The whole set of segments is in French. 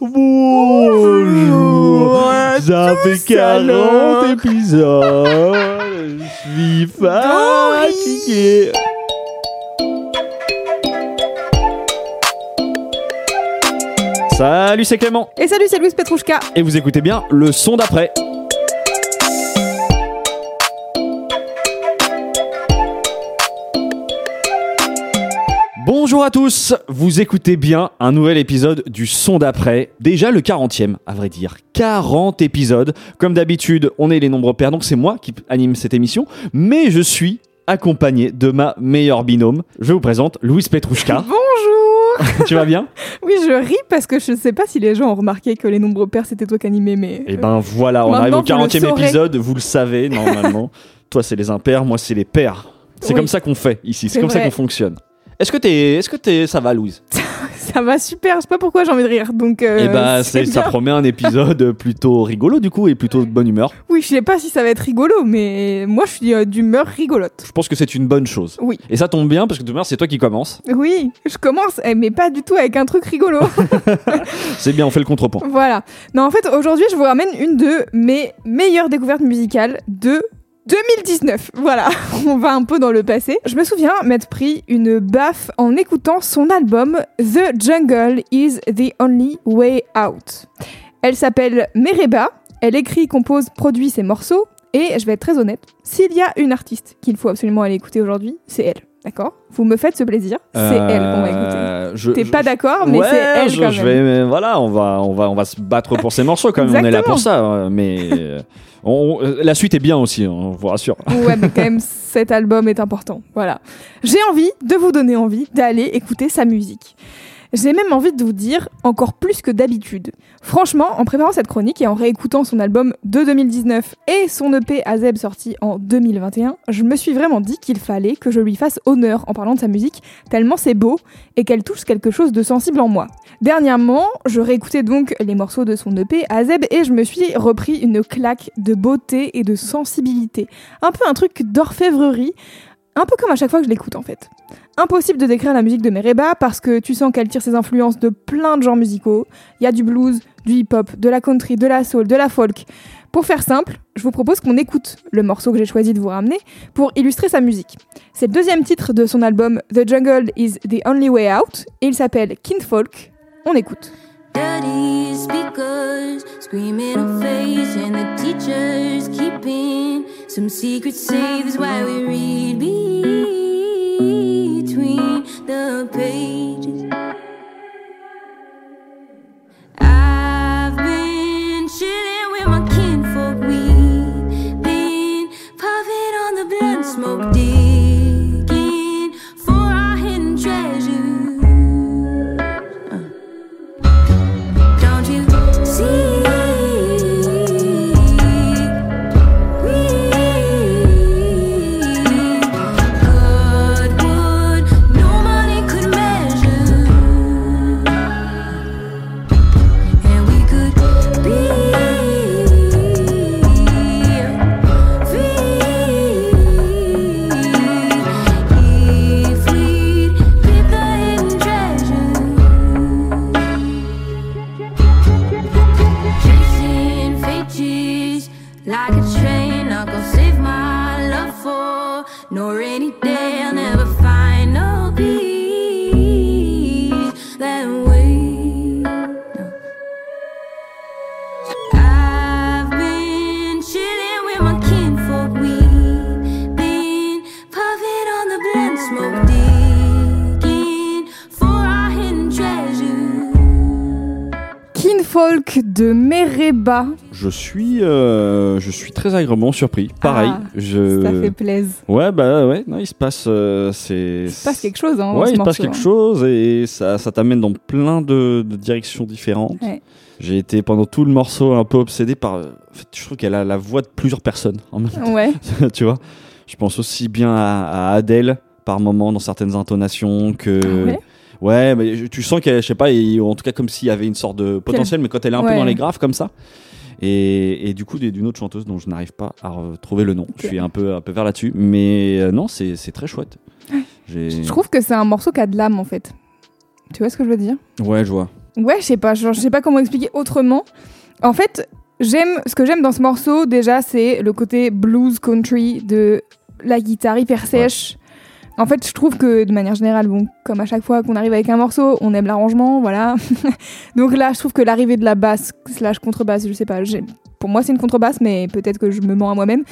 Bonjour, ça fait 40 épisodes, je suis fatigué. Salut, c'est Clément, Et salut, c'est Louise Petrouchka. et vous écoutez bien le son d'après. Bonjour à tous, vous écoutez bien un nouvel épisode du son d'après, déjà le 40e à vrai dire, 40 épisodes. Comme d'habitude, on est les nombres pairs, donc c'est moi qui anime cette émission, mais je suis accompagné de ma meilleure binôme. Je vous présente Louise Petrouchka. Bonjour. tu vas bien? Oui, je ris parce que je sais pas si les gens ont remarqué que les nombreux pères c'était toi qui animais, mais. Et ben voilà, on arrive au vous le 40e saurez. épisode, vous le savez normalement. Toi c'est les impairs, moi c'est les pairs. C'est Oui. comme ça qu'on fait ici, c'est comme ça qu'on fonctionne. Est-ce que t'es, est-ce que t'es, ça va Louise? Ça va super. Je sais pas pourquoi j'ai envie de rire. Donc. euh, Eh ben c'est c'est, ça promet un épisode plutôt rigolo du coup et plutôt de bonne humeur. Oui, je sais pas si ça va être rigolo, mais moi je suis euh, d'humeur rigolote. Je pense que c'est une bonne chose. Oui. Et ça tombe bien parce que demain c'est toi qui commence. Oui, je commence, eh, mais pas du tout avec un truc rigolo. C'est bien, on fait le contrepoint. voilà. Non, en fait, aujourd'hui, je vous ramène une de mes meilleures découvertes musicales de 2019. Voilà, on va un peu dans le passé. Je me souviens m'être pris une baffe en écoutant son album The Jungle is the Only Way Out. Elle s'appelle Mereba. Elle écrit, compose, produit ses morceaux. Et je vais être très honnête, s'il y a une artiste qu'il faut absolument aller écouter aujourd'hui, c'est elle. D'accord? Vous me faites ce plaisir, c'est elle qu'on va écouter. Euh, je- T'es je- pas d'accord, mais ouais, c'est elle je, quand je même. vais, mais voilà, on va, on va, on va se battre pour ces morceaux quand même. On est là pour ça, euh, mais euh, on- euh, la suite est bien aussi, hein, on vous rassure. Ouais, mais quand même, cet album est important. Voilà. J'ai envie de vous donner envie d'aller écouter sa musique. J'ai même envie de vous dire encore plus que d'habitude. Franchement, en préparant cette chronique et en réécoutant son album de 2019 et son EP Azeb sorti en 2021, je me suis vraiment dit qu'il fallait que je lui fasse honneur en parlant de sa musique, tellement c'est beau et qu'elle touche quelque chose de sensible en moi. Dernièrement, je réécoutais donc les morceaux de son EP Azeb et je me suis repris une claque de beauté et de sensibilité. Un peu un truc d'orfèvrerie, un peu comme à chaque fois que je l'écoute en fait. Impossible de décrire la musique de Mereba parce que tu sens qu'elle tire ses influences de plein de genres musicaux. Il y a du blues, du hip-hop, de la country, de la soul, de la folk. Pour faire simple, je vous propose qu'on écoute le morceau que j'ai choisi de vous ramener pour illustrer sa musique. C'est le deuxième titre de son album The Jungle is the Only Way Out et il s'appelle Kinfolk. On écoute. Dirty speakers screaming in face, and the teachers keeping some secrets safe. Is why we read between the pages. I've been chilling with my kinfolk. We've been puffing on the blunt smoke, digging de Mereba. Je suis, euh, je suis très agréablement surpris. Pareil, Ah, je. Ça fait plaisir. Ouais, bah ouais, non, il se passe, euh, c'est. Il se passe quelque chose, hein. Ouais, il se passe quelque hein. chose et ça, ça t'amène dans plein de, de directions différentes. Ouais. J'ai été pendant tout le morceau un peu obsédé par. En fait, je trouve qu'elle a la voix de plusieurs personnes en même temps. Ouais. tu vois Je pense aussi bien à, à Adèle par moment dans certaines intonations que. Ah ouais Ouais, mais tu sens qu'elle, je sais pas, et- en tout cas comme s'il y avait une sorte de potentiel, mais quand elle est un peu dans les graves comme ça. Et, et du coup, d'une autre chanteuse dont je n'arrive pas à retrouver le nom. Je suis un peu, un peu vers là-dessus. Mais euh, non, c'est très chouette. Je trouve que c'est un morceau qui a de l'âme en fait. Tu vois ce que je veux dire? Ouais, je vois. Ouais, je sais pas, genre, je sais pas comment expliquer autrement. En fait, j'aime ce que j'aime dans ce morceau déjà, c'est le côté blues country de la guitare hyper sèche. En fait, je trouve que de manière générale, bon, comme à chaque fois qu'on arrive avec un morceau, on aime l'arrangement, voilà. Donc là, je trouve que l'arrivée de la basse slash contrebasse, je sais pas, pour moi c'est une contrebasse, mais peut-être que je me mens à moi-même.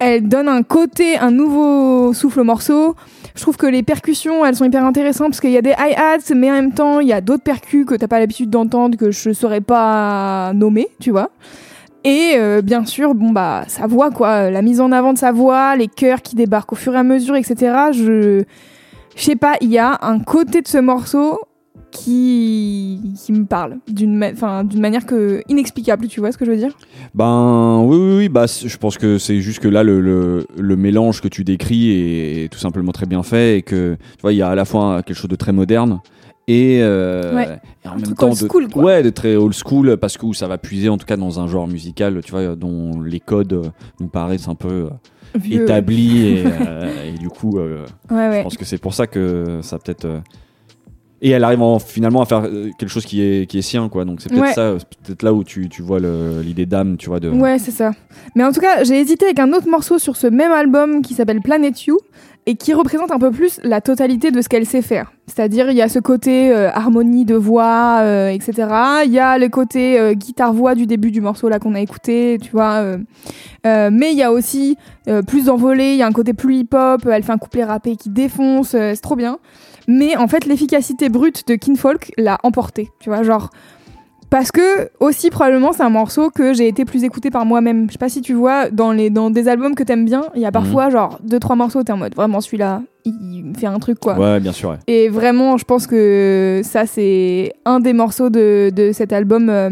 Elle donne un côté, un nouveau souffle au morceau. Je trouve que les percussions, elles sont hyper intéressantes parce qu'il y a des hi-hats, mais en même temps, il y a d'autres percus que t'as pas l'habitude d'entendre, que je saurais pas nommer, tu vois. Et euh, bien sûr, bon bah sa voix quoi, la mise en avant de sa voix, les chœurs qui débarquent au fur et à mesure, etc. Je, je sais pas, il y a un côté de ce morceau qui qui me parle d'une manière que inexplicable, tu vois ce que je veux dire? Ben oui, oui, oui. Bah, je pense que c'est juste que là, le, le, mélange que tu décris est tout simplement très bien fait et que tu vois, il y a à la fois quelque chose de très moderne et, euh, Ouais. et en Un même temps old de, school, quoi. ouais, de très old school parce que où ça va puiser en tout cas dans un genre musical, tu vois, dont les codes euh, nous paraissent un peu euh, Vieux. établis et, et du coup, Ouais je pense que c'est pour ça que ça peut-être. Et elle arrive en- finalement à faire quelque chose qui est, qui est sien, quoi. Donc c'est peut-être Ouais. ça, peut-être là où tu, tu vois l'idée d'âme, tu vois. De... Ouais, c'est ça. Mais en tout cas, j'ai hésité avec un autre morceau sur ce même album qui s'appelle Planet You et qui représente un peu plus la totalité de ce qu'elle sait faire. C'est-à-dire, il y a ce côté euh, harmonie de voix, euh, etc. Il y a le côté euh, guitare-voix du début du morceau là qu'on a écouté, tu vois. mais il y a aussi plus d'envolée, il y a un côté plus hip-hop, elle fait un couplet rappé qui défonce, c'est trop bien. Mais en fait, l'efficacité brute de Kinfolk l'a emporté, tu vois, genre... Parce que aussi probablement c'est un morceau que j'ai été plus écouté par moi-même. Je sais pas si tu vois dans les dans des albums que t'aimes bien, il y a parfois genre deux trois morceaux t'es en mode vraiment celui-là il me fait un truc quoi. Ouais, bien sûr. ouais. Et vraiment je pense que ça c'est un des morceaux de, de cet album euh,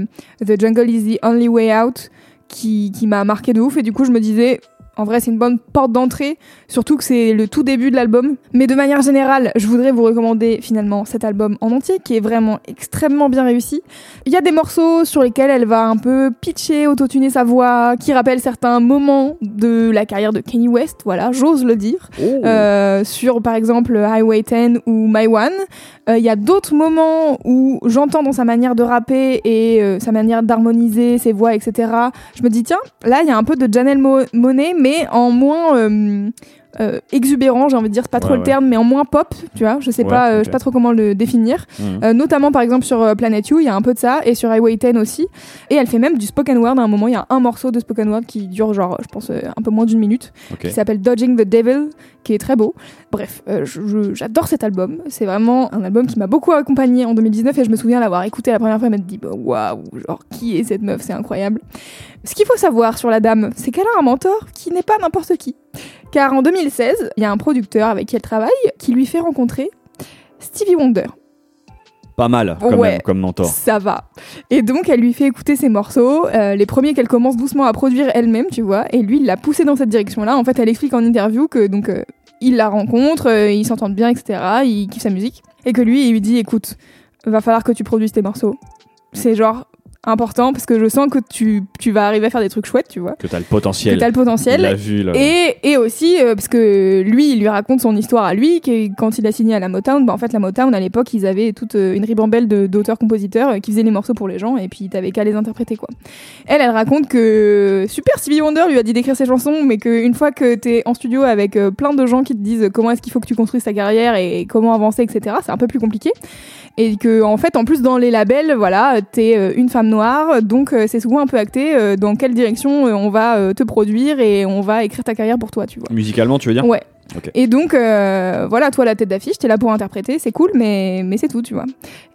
The Jungle is the Only Way Out qui, qui m'a marqué de ouf et du coup je me disais en vrai c'est une bonne porte d'entrée surtout que c'est le tout début de l'album mais de manière générale je voudrais vous recommander finalement cet album en entier qui est vraiment extrêmement bien réussi il y a des morceaux sur lesquels elle va un peu pitcher, autotuner sa voix, qui rappellent certains moments de la carrière de Kanye West, voilà, j'ose le dire. Euh, sur par exemple Highway 10 ou My One. Euh, Il y a d'autres moments où j'entends dans sa manière de rapper et euh, sa manière d'harmoniser ses voix, etc. Je me dis, tiens, là il y a un peu de Janelle Mo Monet, mais en moins. Euh, exubérant, j'ai envie de dire, c'est pas trop Ouais, le ouais. terme, mais en moins pop, tu vois, je sais Ouais, pas, euh, je sais pas trop comment le définir. Mhm. Euh, notamment par exemple sur Planet You, il y a un peu de ça, et sur Highway 10 aussi. Et elle fait même du spoken word. À un moment, il y a un morceau de spoken word qui dure genre, je pense, un peu moins d'une minute, qui s'appelle Dodging the Devil, qui est très beau. Bref, j'adore cet album. C'est vraiment un album qui m'a beaucoup accompagné en 2019, et je me souviens l'avoir écouté la première fois et m'être dit, bah, waouh, genre qui est cette meuf, c'est incroyable. Ce qu'il faut savoir sur la dame, c'est qu'elle a un mentor qui n'est pas n'importe qui. Car en 2016, il y a un producteur avec qui elle travaille qui lui fait rencontrer Stevie Wonder. Pas mal, quand Ouais. même, comme mentor. Ça va. Et donc, elle lui fait écouter ses morceaux, euh, les premiers qu'elle commence doucement à produire elle-même, tu vois. Et lui, il l'a poussée dans cette direction-là. En fait, elle explique en interview que donc euh, il la rencontre, euh, ils s'entendent bien, etc. Il kiffe sa musique. Et que lui, il lui dit écoute, va falloir que tu produises tes morceaux. C'est genre important parce que je sens que tu, tu vas arriver à faire des trucs chouettes, tu vois. Que t'as le Que potentiel. t'as le potentiel. Il l'a vu, là. Et, et aussi euh, parce que lui, il lui raconte son histoire à lui, que quand il a signé à la Motown, bah, en fait la Motown à l'époque, ils avaient toute euh, une ribambelle de- d'auteurs-compositeurs euh, qui faisaient les morceaux pour les gens et puis t'avais qu'à les interpréter quoi. Elle, elle raconte que super Stevie Wonder lui a dit d'écrire ses chansons, mais qu'une fois que t'es en studio avec plein de gens qui te disent comment est-ce qu'il faut que tu construises ta carrière et comment avancer, etc., c'est un peu plus compliqué. Et que en fait, en plus dans les labels, voilà, t'es une femme noire, donc euh, c'est souvent un peu acté euh, dans quelle direction euh, on va te produire et on va écrire ta carrière pour toi, tu vois. Musicalement, tu veux dire? Ouais. Et donc, euh, voilà, toi, la tête d'affiche, t'es là pour interpréter, c'est cool, mais, mais c'est tout, tu vois.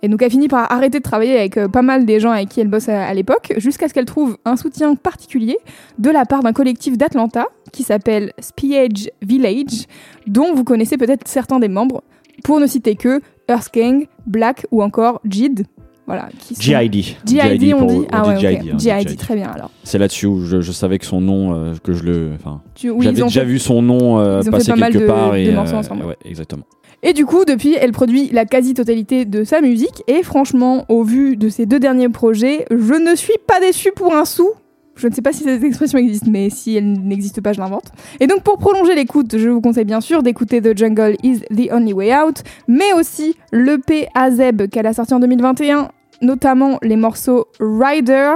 Et donc, elle finit par arrêter de travailler avec euh, pas mal des gens avec qui elle bosse à, à l'époque, jusqu'à ce qu'elle trouve un soutien particulier de la part d'un collectif d'Atlanta qui s'appelle Spiage Village, dont vous connaissez peut-être certains des membres, pour ne citer que Earth Gang, Black ou encore JID. Voilà. qui GID. GID, on pour- dit Ah ouais, GID, hein, GID, très bien alors. C'est là-dessus où je, je savais que son nom, euh, que je le. Enfin, Tu- oui, j'avais déjà fait- vu son nom euh, ils ont fait passer pas mal quelque de- part. de et, morceaux euh, ensemble. ouais, exactement. Et du coup, depuis, elle produit la quasi-totalité de sa musique. Et franchement, au vu de ses deux derniers projets, je ne suis pas déçue pour un sou. Je ne sais pas si cette expression existe, mais si elle n'existe pas, je l'invente. Et donc, pour prolonger l'écoute, je vous conseille bien sûr d'écouter The Jungle is the Only Way Out, mais aussi l'EP Azeb qu'elle a sorti en 2021, notamment les morceaux Rider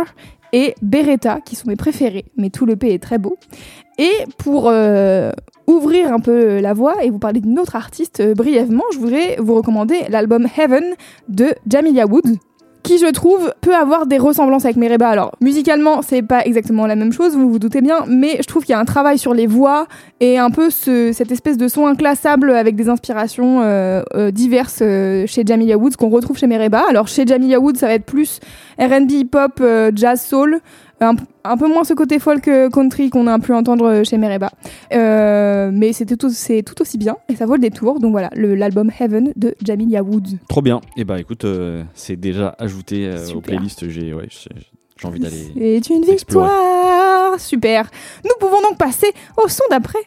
et Beretta, qui sont mes préférés, mais tout l'EP est très beau. Et pour euh, ouvrir un peu la voie et vous parler d'une autre artiste euh, brièvement, je voudrais vous recommander l'album Heaven de Jamilia Woods qui je trouve peut avoir des ressemblances avec Mereba. Alors musicalement c'est pas exactement la même chose, vous vous doutez bien, mais je trouve qu'il y a un travail sur les voix et un peu ce- cette espèce de son inclassable avec des inspirations euh, euh, diverses euh, chez Jamilia Woods qu'on retrouve chez Mereba. Alors chez Jamilia Woods ça va être plus R&B, hip-hop, jazz, soul. Un, un peu moins ce côté folk euh, country qu'on a pu entendre chez Mereba. Euh, mais c'était tout, c'est tout aussi bien et ça vaut le détour. Donc voilà, l'album Heaven de Jamilia Woods. Trop bien. Et bah écoute, euh, c'est déjà ajouté euh, aux playlists. J'ai ouais, j'ai- j'ai envie d'aller. C'est une explorer. victoire Super Nous pouvons donc passer au son d'après.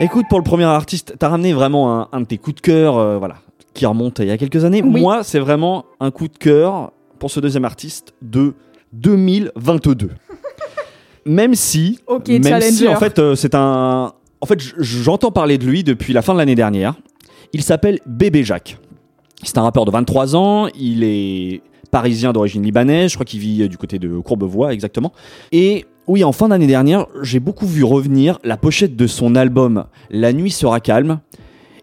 Écoute, pour le premier artiste, t'as ramené vraiment un, un de tes coups de cœur, euh, voilà, qui remonte il y a quelques années. Oui. Moi, c'est vraiment un coup de cœur pour ce deuxième artiste de 2022. même si, Ok, même si en fait, euh, c'est un, en fait, j'entends parler de lui depuis la fin de l'année dernière. Il s'appelle Bébé Jacques. C'est un rappeur de 23 ans. Il est parisien d'origine libanaise. Je crois qu'il vit euh, du côté de Courbevoie, exactement. Et oui, en fin d'année dernière, j'ai beaucoup vu revenir la pochette de son album La nuit sera calme.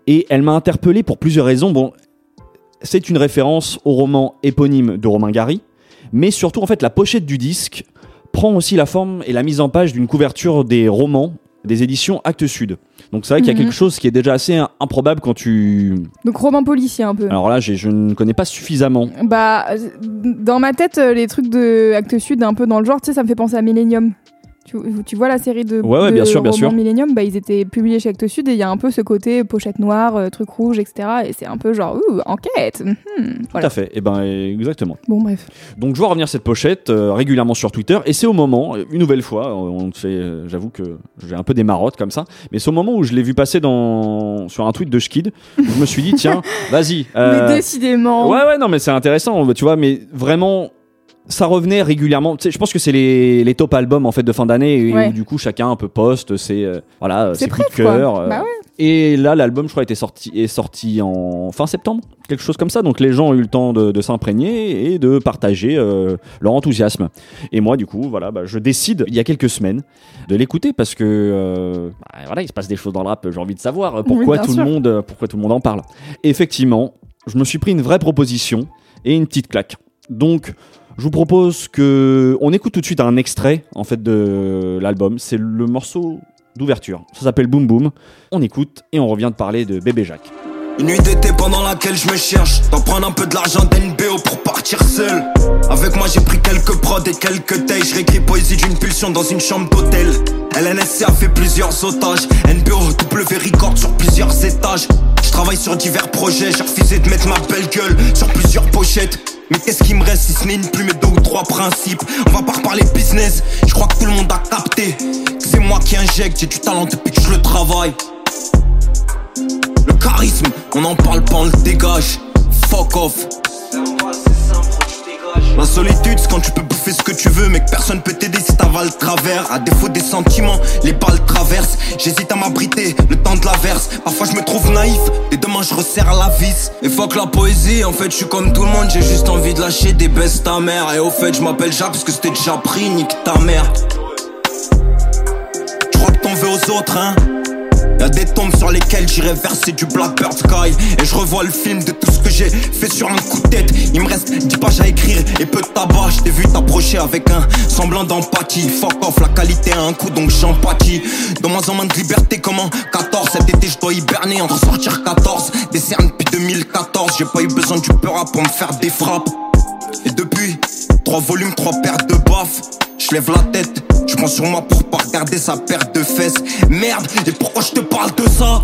Et elle m'a interpellé pour plusieurs raisons. Bon, c'est une référence au roman éponyme de Romain Gary. Mais surtout, en fait, la pochette du disque prend aussi la forme et la mise en page d'une couverture des romans des éditions Actes Sud. Donc c'est vrai qu'il y a Mhm. quelque chose qui est déjà assez improbable quand tu... Donc roman policier un peu. Alors là, je ne connais pas suffisamment. Bah, euh, dans ma tête, euh, les trucs de Actes Sud, un peu dans le genre, tu sais, ça me fait penser à Millennium. Tu, tu vois la série de, Ouais, ouais, de bien sûr, bien sûr. Millennium, bah, ils étaient publiés chez Actes Sud et il y a un peu ce côté pochette noire, euh, truc rouge, etc. Et c'est un peu genre, ouh, enquête. mhm, Tout voilà. à fait. Et ben exactement. Bon, bref. Donc je vois revenir cette pochette euh, régulièrement sur Twitter et c'est au moment, euh, une nouvelle fois, on fait, euh, j'avoue que j'ai un peu des marottes comme ça, mais c'est au moment où je l'ai vu passer dans sur un tweet de Schkid, où je me suis dit tiens, vas-y. Mais décidément. Ouais, ouais, non, mais c'est intéressant, tu vois, mais vraiment, ça revenait régulièrement. Tu sais, je pense que c'est les, les top albums en fait de fin d'année, Ouais. où, du coup chacun un peu poste ses, euh, voilà, C'est ses coups de cœur. euh, Bah ouais. Et là, l'album, je crois, était sorti, est sorti en fin septembre, quelque chose comme ça. Donc les gens ont eu le temps de, de s'imprégner et de partager euh, leur enthousiasme. Et moi, du coup, voilà, bah, je décide il y a quelques semaines de l'écouter parce que euh, bah, voilà, il se passe des choses dans le rap. J'ai envie de savoir euh, pourquoi tout sûr. le monde, euh, pourquoi tout le monde en parle. Et effectivement, je me suis pris une vraie proposition et une petite claque. Donc je vous propose que on écoute tout de suite un extrait en fait de l'album. C'est le morceau d'ouverture. Ça s'appelle Boom Boom. On écoute et on revient de parler de Bébé Jacques. Une nuit d'été pendant laquelle je me cherche D'en prendre un peu de l'argent d'NBO pour partir seul Avec moi j'ai pris quelques prods et quelques tailles Je réécris poésie d'une pulsion dans une chambre d'hôtel LNSC a fait plusieurs otages NBO W record sur plusieurs étages Je travaille sur divers projets J'ai refusé de mettre ma belle gueule sur plusieurs pochettes mais qu'est-ce qui me reste si ce n'est une plume et deux ou trois principes On va pas reparler business, je crois que tout le monde a capté c'est moi qui injecte, j'ai du talent depuis que je le travaille le charisme, on en parle pas, on le dégage. Fuck off. La solitude, c'est quand tu peux bouffer ce que tu veux, mais que personne peut t'aider si t'avales le travers. À défaut des sentiments, les balles traversent. J'hésite à m'abriter, le temps de l'averse. Parfois je me trouve naïf, et demain je resserre la vis. Et fuck la poésie, en fait je suis comme tout le monde, j'ai juste envie de lâcher des baisses ta mère. Et au fait, je m'appelle Jacques parce que c'était déjà pris, nique ta mère. Tu crois que t'en veux aux autres, hein? Y'a des tombes sur lesquelles j'irai verser du Blackbird Sky. Et je revois le film de tout ce que j'ai fait sur un coup de tête. Il me reste 10 pages à écrire et peu de tabac. Je t'ai vu t'approcher avec un semblant d'empathie. Fuck off, la qualité a un coup donc j'empathie. De moins en moins de liberté, comment 14 Cet été je dois hiberner, en ressortir 14. Des cernes depuis 2014. J'ai pas eu besoin du peur pour me faire des frappes. Et depuis, trois volumes, trois paires de baffes. Je lève la tête, je prends sur moi pour regarder sa paire de fesses. Merde, et pourquoi je te parle de ça?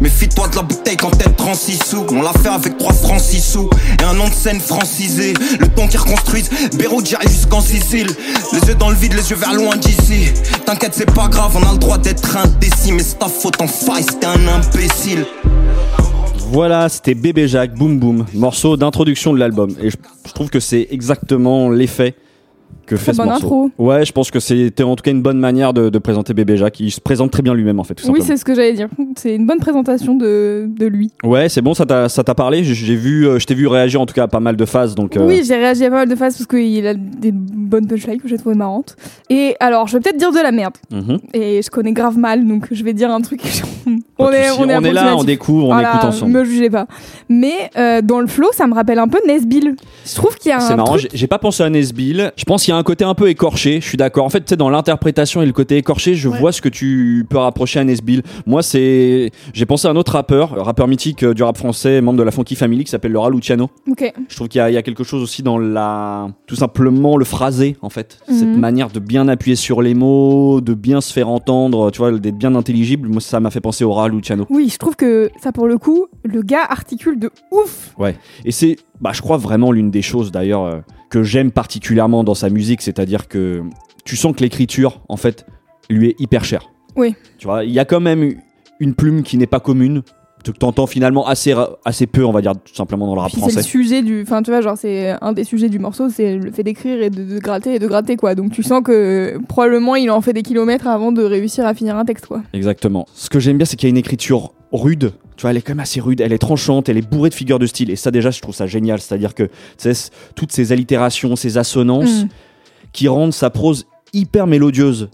Méfie-toi de la bouteille quand elle prend 6 sous. On l'a fait avec 3 francs 6 sous. Et un nom de scène francisé. Le ton qui reconstruise Beyrouth, j'arrive jusqu'en Sicile. Les yeux dans le vide, les yeux vers loin d'ici. T'inquiète, c'est pas grave, on a le droit d'être indécis. Mais c'est ta faute en faille, c'était un imbécile. Voilà, c'était Bébé Jacques, Boum Boum, morceau d'introduction de l'album. Et je trouve que c'est exactement l'effet que fait ce bonne morceau. intro. Ouais, je pense que c'était en tout cas une bonne manière de, de présenter Bébé Jacques. Il se présente très bien lui-même en fait, tout Oui, c'est ce que j'allais dire. C'est une bonne présentation de, de lui. Ouais, c'est bon, ça t'a parlé. J'ai- vu, euh, je t'ai vu réagir en tout cas à pas mal de phases, donc. euh, Oui, j'ai réagi à pas mal de phases parce qu'il a des bonnes punchlines que j'ai trouvé marrantes. Et alors, je vais peut-être dire de la merde. mhm. Et je connais grave mal, donc je vais dire un truc. On est, on est, là, on découvre, on Voilà, écoute ensemble. Me jugez pas. Mais euh, dans le flow, ça me rappelle un peu Nesbill. Je trouve qu'il y a C'est un marrant, truc. j'ai- j'ai pas pensé à Nesbill. Je pense qu'il y a un côté un peu écorché, je suis d'accord. En fait, tu sais, dans l'interprétation et le côté écorché, je Ouais. vois ce que tu peux rapprocher à Nesbill. Moi, c'est. J'ai pensé à un autre rappeur, un rappeur mythique euh, du rap français, membre de la Funky Family, qui s'appelle Laura Luciano. Ok. Je trouve qu'il y, y a quelque chose aussi dans la. Tout simplement le phrasé, en fait. Cette Mhm. manière de bien appuyer sur les mots, de bien se faire entendre, tu vois, d'être bien intelligible. Moi, ça m'a fait penser au Laura Luciano. Oui, je trouve que ça, pour le coup, le gars articule de ouf. Et c'est, bah, je crois vraiment l'une des choses d'ailleurs euh, que j'aime particulièrement dans sa musique, c'est-à-dire que tu sens que l'écriture, en fait, lui est hyper chère. Oui. Tu vois, il y a quand même une plume qui n'est pas commune, que t'entends finalement assez, assez peu, on va dire, tout simplement dans le rap Puis c'est le français. sujet du. Enfin, tu vois, genre, c'est un des sujets du morceau, c'est le fait d'écrire et de, de gratter et de gratter, quoi. Donc tu sens que probablement il en fait des kilomètres avant de réussir à finir un texte, quoi. Exactement. Ce que j'aime bien, c'est qu'il y a une écriture rude. Tu vois, elle est quand même assez rude, elle est tranchante, elle est bourrée de figures de style. Et ça, déjà, je trouve ça génial. C'est-à-dire que, toutes ces allitérations, ces assonances, Mm. qui rendent sa prose hyper mélodieuse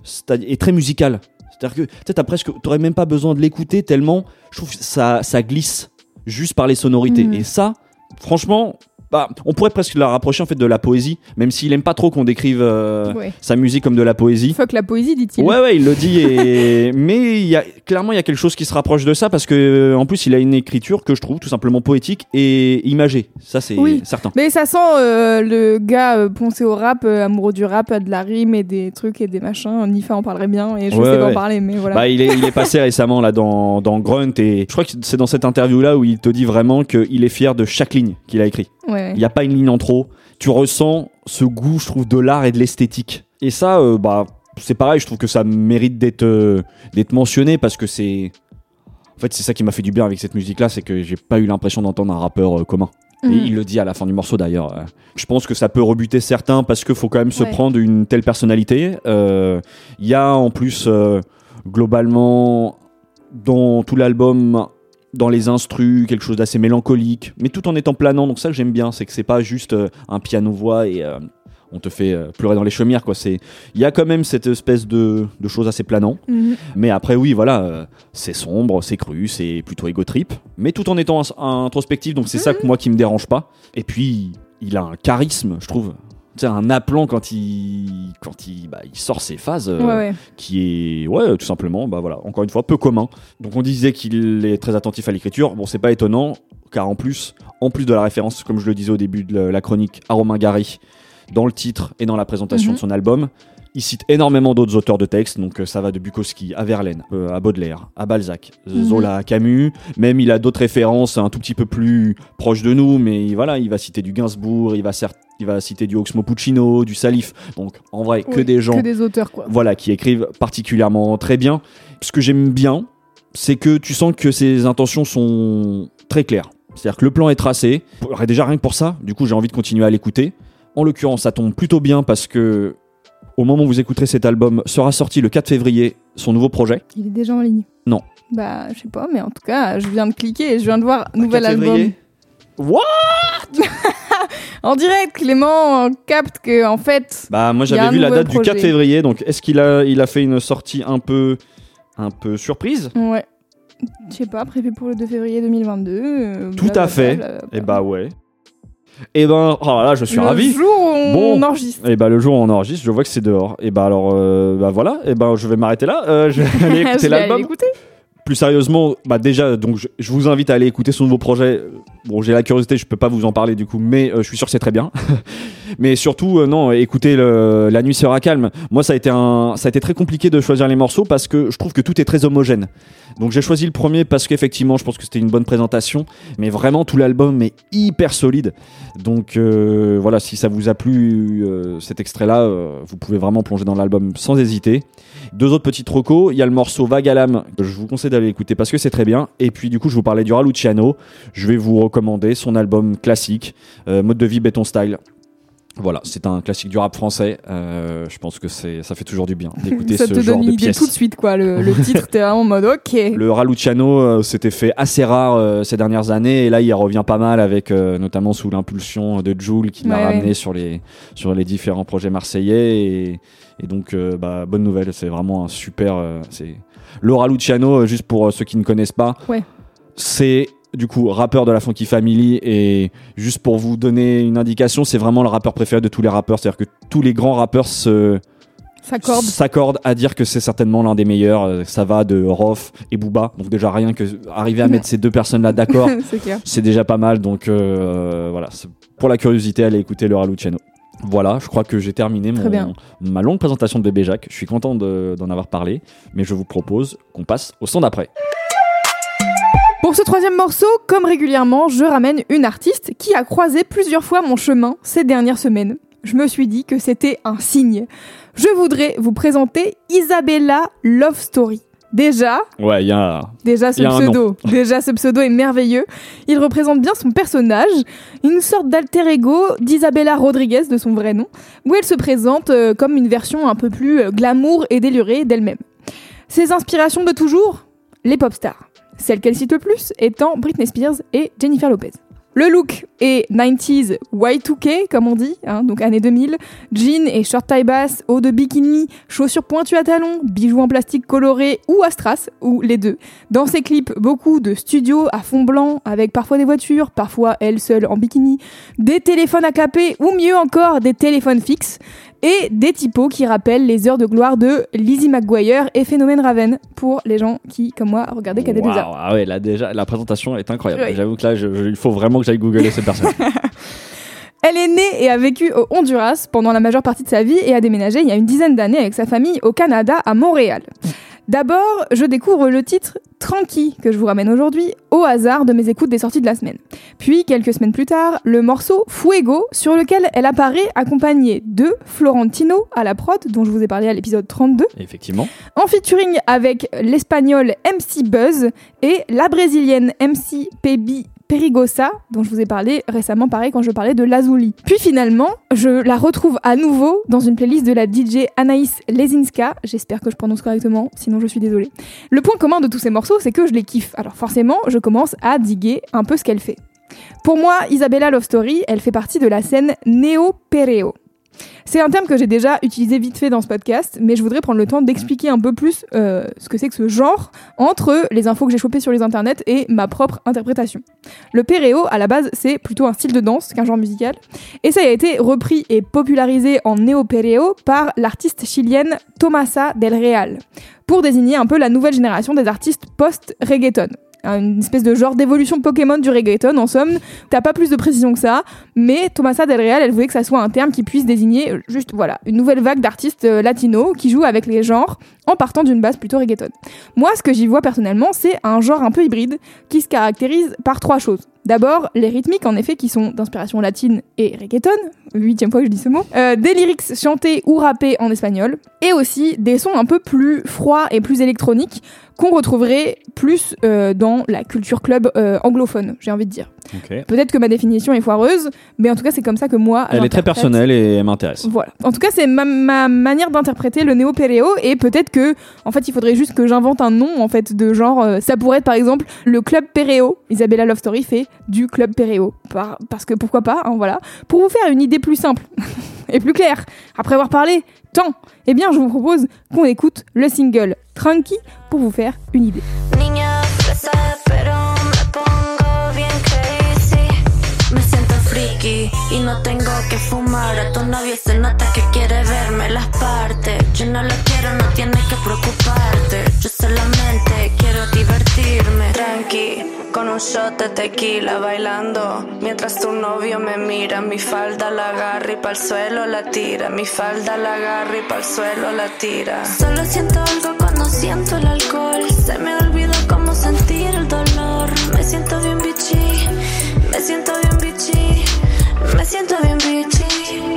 et très musicale. C'est-à-dire que presque, t'aurais même pas besoin de l'écouter tellement je trouve que ça, ça glisse juste par les sonorités. Mhm. Et ça, franchement, bah, on pourrait presque la rapprocher en fait de la poésie, même s'il aime pas trop qu'on décrive euh, Ouais. sa musique comme de la poésie. Fuck la poésie, dit-il. Ouais, ouais, il le dit. Et... Mais il y a, clairement, il y a quelque chose qui se rapproche de ça parce que, en plus, il a une écriture que je trouve tout simplement poétique et imagée. Ça, c'est Oui. certain. Mais ça sent euh, le gars euh, poncé au rap, euh, amoureux du rap, euh, de la rime et des trucs et des machins. Nifa en parlerait bien et je Ouais, sais pas ouais. en parler, mais voilà. Bah, il, est, il est passé récemment là dans, dans Grunt et je crois que c'est dans cette interview là où il te dit vraiment qu'il est fier de chaque ligne qu'il a écrit. ouais. Il n'y a pas une ligne en trop. Tu ressens ce goût, je trouve, de l'art et de l'esthétique. Et ça, euh, bah, c'est pareil. Je trouve que ça mérite d'être euh, mentionné parce que c'est. En fait, c'est ça qui m'a fait du bien avec cette musique-là, c'est que j'ai pas eu l'impression d'entendre un rappeur euh, commun. Et Mhm. il le dit à la fin du morceau d'ailleurs. Euh, Je pense que ça peut rebuter certains parce qu'il faut quand même se Ouais. prendre une telle personnalité. Il y a en plus, globalement, dans tout l'album, dans les instrus, quelque chose d'assez mélancolique, mais tout en étant planant. Donc ça, j'aime bien. C'est que c'est pas juste euh, un piano-voix et euh, on te fait euh, pleurer dans les chaumières. quoi. C'est Il y a quand même cette espèce de, de chose assez planant. Mhm. Mais après, oui, voilà, c'est sombre, c'est cru, c'est plutôt égo trip, mais tout en étant introspectif, donc c'est ça que moi qui me dérange pas. Et puis, il a un charisme, je trouve. Un aplomb quand il, quand il, bah, il sort ses phases, euh, Ouais, ouais. qui est, ouais, tout simplement, bah voilà, encore une fois, peu commun. Donc on disait qu'il est très attentif à l'écriture. Bon, c'est pas étonnant, car en plus, en plus de la référence, comme je le disais au début de la chronique, à Romain Gary, dans le titre et dans la présentation Mhm. de son album, il cite énormément d'autres auteurs de textes, donc euh, ça va de Bukowski à Verlaine, euh, à Baudelaire, à Balzac, Mhm. Zola, à Camus. Même il a d'autres références un tout petit peu plus proches de nous, mais voilà, il va citer du Gainsbourg, il va, certes- il va citer du Oxmo Puccino, du Salif. Donc en vrai, que Oui, des gens Que des auteurs, quoi. voilà, qui écrivent particulièrement très bien. Ce que j'aime bien, c'est que tu sens que ses intentions sont très claires. C'est-à-dire que le plan est tracé. Déjà rien que pour ça, du coup j'ai envie de continuer à l'écouter. En l'occurrence, ça tombe plutôt bien parce que au moment où vous écouterez cet album, sera sorti le 4 février son nouveau projet. Il est déjà en ligne. Non. Bah, je sais pas, mais en tout cas, je viens de cliquer et je viens de voir nouvel 4 album. février What? En direct, Clément capte que, en fait, Bah moi j'avais vu la date du 4 projet. février, donc est-ce qu'il a, il a fait une sortie un peu un peu surprise? Ouais. Je sais pas, prévu pour le 2 février 2022. euh, Tout à fait. blablabla. Et bah ouais. Et ben, oh là, je suis le ravi. jour où on Bon. enregistre. Et bah le jour où on enregistre, je vois que c'est dehors. Et bah alors, euh, bah voilà. Et ben je vais m'arrêter là. Euh, je vais aller écouter l'album. Plus sérieusement, bah déjà, donc je, je vous invite à aller écouter son nouveau projet. Bon, j'ai la curiosité, je peux pas vous en parler du coup, mais euh, je suis sûr que c'est très bien. mais surtout, euh, non, écoutez La nuit sera calme. Moi, ça a été un, ça a été très compliqué de choisir les morceaux parce que je trouve que tout est très homogène. Donc j'ai choisi le premier parce qu'effectivement, je pense que c'était une bonne présentation, mais vraiment tout l'album est hyper solide. Donc euh, voilà, si ça vous a plu euh, cet extrait-là, vous pouvez vraiment plonger dans l'album sans hésiter. Deux autres petites recos, il y a le morceau Vague à l'âme que je vous conseille d'aller écouter parce que c'est très bien. Et puis du coup, je vous parlais du Raluciano. Je vais vous recommander son album classique, Mode de vie béton style. Voilà, c'est un classique du rap français. Euh, je pense que c'est, ça fait toujours du bien d'écouter Ça ce te genre donne de une idée tout de suite, quoi. Le, le titre, t'es vraiment en mode ok. Le Raluciano euh, s'était fait assez rare euh, ces dernières années et là il revient pas mal avec euh, notamment sous l'impulsion de Joule qui l'a Ouais, ramené ouais. sur les sur les différents projets marseillais et, et donc euh, bah, bonne nouvelle c'est vraiment un super c'est le Raluciano juste pour ceux qui ne connaissent pas Ouais. c'est du coup rappeur de la Funky Family et juste pour vous donner une indication c'est vraiment le rappeur préféré de tous les rappeurs c'est à dire que tous les grands rappeurs se S'accorde. s'accordent à dire que c'est certainement l'un des meilleurs. Euh, Ça va de Rof et Booba. Donc déjà rien que arriver à mettre ces deux personnes-là d'accord, c'est déjà pas mal. Donc euh, voilà, pour la curiosité, allez écouter le Raluciano. Voilà, je crois que j'ai terminé mon, ma longue présentation de Bébé Jacques. Je suis content de- d'en avoir parlé, mais je vous propose qu'on passe au son d'après. Pour ce troisième morceau, comme régulièrement, je ramène une artiste qui a croisé plusieurs fois mon chemin ces dernières semaines. Je me suis dit que c'était un signe. Je voudrais vous présenter Isabella Love Story. Déjà, Ouais, il y a. Déjà ce y a pseudo, déjà ce pseudo est merveilleux. Il représente bien son personnage, une sorte d'alter ego d'Isabella Rodriguez de son vrai nom, où elle se présente euh, comme une version un peu plus euh, glamour et délurée d'elle-même. Ses inspirations de toujours? Les pop stars. Celle qu'elle cite le plus étant Britney Spears et Jennifer Lopez. Le look est 90s Y2K, comme on dit, hein, donc années 2000. Jeans et short taille basse, haut de bikini, chaussures pointues à talons, bijoux en plastique coloré ou à strass, ou les deux. Dans ses clips, beaucoup de studios à fond blanc, avec parfois des voitures, parfois elle seule en bikini, des téléphones à caper, ou mieux encore, des téléphones fixes, et des typos qui rappellent les heures de gloire de Lizzie McGuire et Phénomène Raven, pour les gens qui, comme moi, regardaient Cadet Arts. ah ouais, là déjà, la présentation est incroyable. Oui. J'avoue que là, je- je- il faut vraiment que j'aille googler cette personne. Elle est née et a vécu au Honduras pendant la majeure partie de sa vie et a déménagé il y a une dizaine d'années avec sa famille au Canada, à Montréal. D'abord, je découvre le titre Tranqui que je vous ramène aujourd'hui au hasard de mes écoutes des sorties de la semaine. Puis, quelques semaines plus tard, le morceau Fuego sur lequel elle apparaît accompagnée de Florentino à la prod, dont je vous ai parlé à l'épisode 32, Effectivement. en featuring avec l'espagnol MC Buzz et la brésilienne MC Pebi Perigosa, dont je vous ai parlé récemment, pareil, quand je parlais de Lazuli. Puis finalement, je la retrouve à nouveau dans une playlist de la DJ Anaïs Lezinska, j'espère que je prononce correctement, sinon je suis désolée. Le point commun de tous ces morceaux, c'est que je les kiffe, alors forcément, je commence à diguer un peu ce qu'elle fait. Pour moi, Isabella Love Story, elle fait partie de la scène néo-pereo. C'est un terme que j'ai déjà utilisé vite fait dans ce podcast, mais je voudrais prendre le temps d'expliquer un peu plus euh, ce que c'est que ce genre entre les infos que j'ai chopées sur les internets et ma propre interprétation. Le perreo, à la base, c'est plutôt un style de danse qu'un genre musical, et ça a été repris et popularisé en néo-perreo par l'artiste chilienne Tomasa del Real, pour désigner un peu la nouvelle génération des artistes post-reggaeton. Une espèce de genre d'évolution Pokémon du reggaeton, en somme. T'as pas plus de précision que ça, mais Tomasa Del Real, elle voulait que ça soit un terme qui puisse désigner euh, juste, voilà, une nouvelle vague d'artistes euh, latinos qui jouent avec les genres en partant d'une base plutôt reggaeton. Moi, ce que j'y vois personnellement, c'est un genre un peu hybride qui se caractérise par trois choses. D'abord, les rythmiques, en effet, qui sont d'inspiration latine et reggaeton, huitième fois que je dis ce mot, euh, des lyrics chantés ou rappés en espagnol, et aussi des sons un peu plus froids et plus électroniques qu'on retrouverait plus euh, dans la culture club euh, anglophone, j'ai envie de dire. Peut-être que ma définition est foireuse, mais en tout cas, c'est comme ça que moi. Elle est très personnelle et elle m'intéresse. Voilà. En tout cas, c'est ma, ma manière d'interpréter le néo-péréo et peut-être que, en fait, il faudrait juste que j'invente un nom, en fait, de genre. euh, ça pourrait être, par exemple, le club péréo. Isabella Love Story fait du club péréo. Par- parce que pourquoi pas, hein, voilà. Pour vous faire une idée plus simple et plus clair. Après avoir parlé tant, eh bien je vous propose qu'on écoute le single Tranqui pour vous faire une idée. Friki y no tengo que fumar. A tu novio se nota que quiere verme las partes. Yo no lo quiero, no tienes que preocuparte. Yo solamente quiero divertirme. Tranqui, con un shot de tequila bailando. Mientras tu novio me mira, mi falda la agarra y pa'l suelo la tira. Mi falda la agarra y pa'l suelo la tira. Solo siento algo cuando siento el alcohol. Se me olvida cómo sentir el dolor. Me siento siento bien bitchy.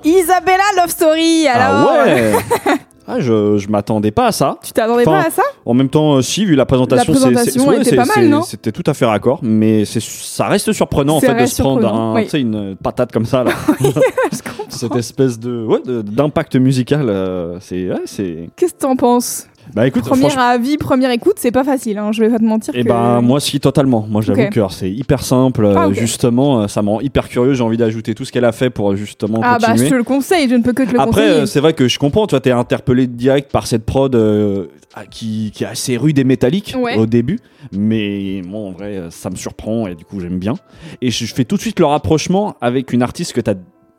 Isabella Love Story, alors Ah ouais ah, je, je m'attendais pas à ça. Tu t'attendais Enfin, pas à ça? En même temps, euh, si, vu la présentation, La c'est- présentation c'est- ouais, était c'est- pas mal, c'est- non? C'était tout à fait raccord, mais c'est- ça reste surprenant en Ça fait de reste se prendre surprenant, un- oui. tu sais, une patate comme ça, là. Je comprends. cette espèce de ouais, de- d'impact musical. euh, c'est ouais, c'est. Qu'est-ce que t'en penses? Bah écoute, Premier franchement. avis, première écoute, c'est pas facile, hein, je vais pas te mentir. Et que- ben moi si totalement. Moi j'avoue Ok. que c'est hyper simple. Ah, euh. Justement, euh, ça me rend hyper curieux. J'ai envie d'ajouter tout ce qu'elle a fait pour justement Ah bah je te le conseille, je ne peux que te le Après, conseiller. euh, c'est vrai que je comprends, tu vois, t'es interpellé direct par cette prod euh, qui, qui est assez rude et métallique Ouais. au début, mais moi en vrai, euh, ça me surprend et du coup j'aime bien. Et je, fais tout de suite le rapprochement avec une artiste que t'as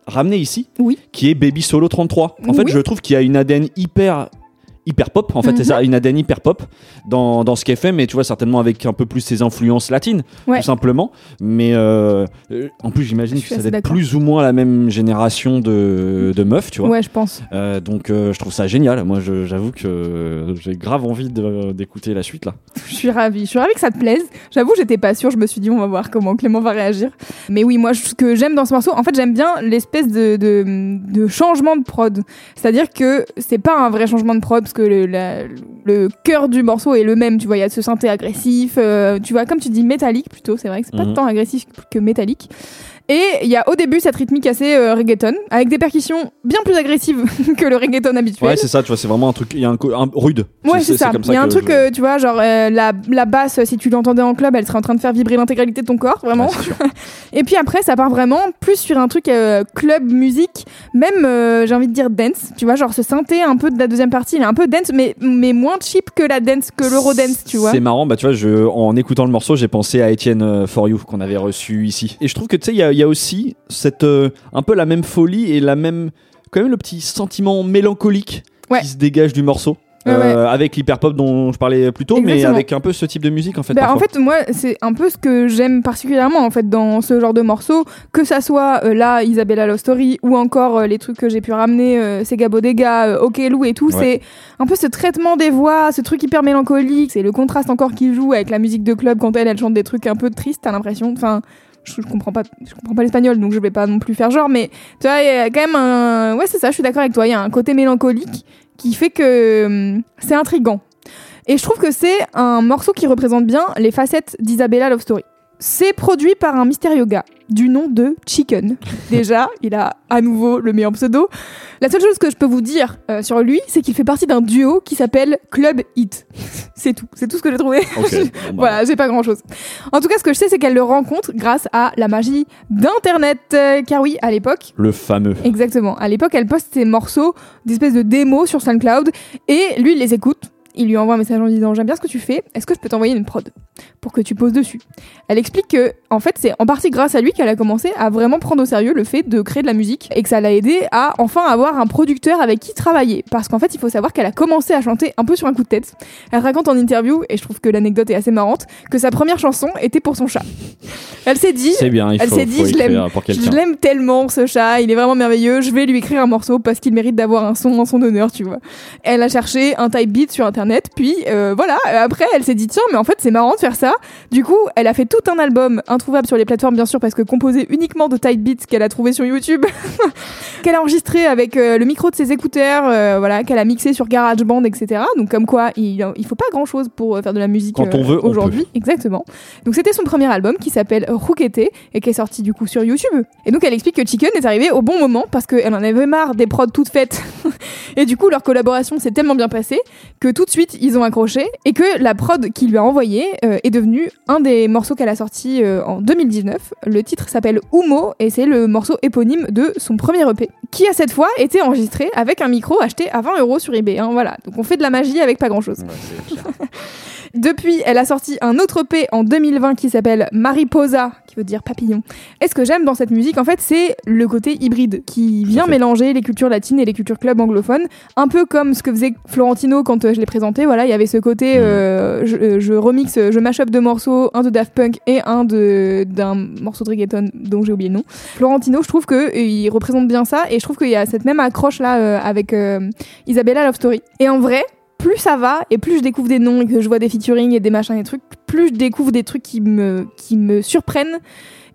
ramenée ici, Oui. qui est Baby Solo 33. En fait, je trouve qu'il y a une ADN hyper hyper pop en fait Mhm. c'est ça une ADN hyper pop dans, dans ce qu'elle fait mais tu vois certainement avec un peu plus ses influences latines Ouais. tout simplement mais euh, en plus j'imagine que ça doit être plus ou moins la même génération de, de meufs tu vois Ouais, je pense. euh, donc euh, je trouve ça génial. Moi, j'avoue que j'ai grave envie d'écouter la suite là. Je suis ravie. Je suis ravie que ça te plaise. J'avoue, j'étais pas sûre. Je me suis dit, on va voir comment Clément va réagir. Mais oui, moi, ce que j'aime dans ce morceau, en fait, j'aime bien l'espèce de, de, de changement de prod. C'est-à-dire que c'est pas un vrai changement de prod parce que le, la- le cœur du morceau est le même. Tu vois, il y a ce synthé agressif. euh, tu vois, comme tu dis, métallique plutôt. C'est vrai que c'est pas Mhm. tant agressif que métallique. Et il y a au début cette rythmique assez euh, reggaeton, avec des percussions bien plus agressives que le reggaeton habituel. Ouais, c'est ça. Tu vois, c'est vraiment un truc. Il y a un, un rude. Ouais, c'est ça. Il y a un truc, je- euh, tu vois, genre euh, la, la basse, si tu l'entendais en club, elle serait en train de faire vibrer l'intégralité de ton corps, vraiment. Ouais. Et puis après, ça part vraiment plus sur un truc club musique, même j'ai envie de dire dance. Tu vois, genre ce synthé un peu de la deuxième partie, il est un peu dance, mais, mais moins cheap que la dance, que l'eurodance, tu vois. C'est marrant, bah tu vois, je, en écoutant le morceau, j'ai pensé à Etienne For You qu'on avait reçu ici. Et je trouve que tu sais, il y a, y a aussi cette euh, un peu la même folie et la même quand même le petit sentiment mélancolique Ouais. qui se dégage du morceau. Ouais, euh, avec l'hyperpop dont je parlais plus tôt, mais avec un peu ce type de musique en fait. Bah, en fait, moi, c'est un peu ce que j'aime particulièrement en fait dans ce genre de morceaux, que ça soit euh, là Isabella Love Story ou encore euh, les trucs que j'ai pu ramener, euh, Sega Bodega, euh, Ok Lou et tout. Ouais. C'est un peu ce traitement des voix, ce truc hyper mélancolique. C'est le contraste encore qui joue avec la musique de club quand elle, elle chante des trucs un peu tristes. T'as l'impression. Enfin, je, je comprends pas, je comprends pas l'espagnol, donc je vais pas non plus faire genre. Mais tu vois, il y a quand même un. Ouais, c'est ça. Je suis d'accord avec toi. Il y a un côté mélancolique qui fait que hum, c'est intrigant. Et je trouve que c'est un morceau qui représente bien les facettes d'Isabella Love Story. C'est produit par un mystérieux gars du nom de Chicken. Déjà, il a à nouveau le meilleur pseudo. La seule chose que je peux vous dire euh, sur lui, c'est qu'il fait partie d'un duo qui s'appelle Club Hit. c'est tout, c'est tout ce que j'ai trouvé. Ok, bon, bah, Voilà, j'ai pas grand chose. En tout cas, ce que je sais, c'est qu'elle le rencontre grâce à la magie d'Internet. Euh, car oui, à l'époque, Le fameux. Exactement. À l'époque, elle poste ses morceaux, d'espèces de démos sur SoundCloud, et lui, il les écoute. Il lui envoie un message en disant J'aime bien ce que tu fais, est-ce que je peux t'envoyer une prod pour que tu poses dessus? Elle explique que, en fait, c'est en partie grâce à lui qu'elle a commencé à vraiment prendre au sérieux le fait de créer de la musique et que ça l'a aidé à enfin avoir un producteur avec qui travailler. Parce qu'en fait, il faut savoir qu'elle a commencé à chanter un peu sur un coup de tête. Elle raconte en interview, et je trouve que l'anecdote est assez marrante, que sa première chanson était pour son chat. Elle s'est dit C'est bien, il elle s'est dit, je l'aime, je l'aime tellement ce chat, il est vraiment merveilleux, je vais lui écrire un morceau parce qu'il mérite d'avoir un son en son honneur, tu vois. Elle a cherché un type beat sur internet, puis euh, voilà, après elle s'est dit tiens mais en fait c'est marrant de faire ça. Du coup elle a fait tout un album introuvable sur les plateformes bien sûr parce que composé uniquement de type beats qu'elle a trouvé sur YouTube, qu'elle a enregistré avec euh, le micro de ses écouteurs, euh, voilà, qu'elle a mixé sur GarageBand etc. Donc comme quoi il, il faut pas grand chose pour euh, faire de la musique Quand on veut, aujourd'hui. Exactement. Donc c'était son premier album qui s'appelle Roukete et qui est sorti du coup sur YouTube. Et donc elle explique que Chicken est arrivé au bon moment parce qu'elle en avait marre des prods toutes faites. et du coup leur collaboration s'est tellement bien passée que tout de suite ils ont accroché et que la prod qu'il lui a envoyée euh, est devenue un des morceaux qu'elle a sorti euh, en 2019. Le titre s'appelle Humo et c'est le morceau éponyme de son premier EP qui a cette fois été enregistré avec un micro acheté à 20 euros sur eBay. hein, voilà, donc on fait de la magie avec pas grand chose. Depuis, elle a sorti un autre EP en 2020 qui s'appelle Mariposa, qui veut dire papillon. Et ce que j'aime dans cette musique, en fait, c'est le côté hybride qui vient mélanger les cultures latines et les cultures club anglophones, un peu comme ce que faisait Florentino quand euh, je l'ai présenté. Voilà, il y avait ce côté, euh, je, euh, je remix, euh, je mash up deux morceaux, un de Daft Punk et un de d'un morceau de reggaeton dont j'ai oublié le nom. Florentino, je trouve que il représente bien ça et je trouve qu'il y a cette même accroche là euh, avec euh, Isabella Love Story. Et en vrai, plus ça va et plus je découvre des noms et que je vois des featuring et des machins et des trucs, plus je découvre des trucs qui me, qui me surprennent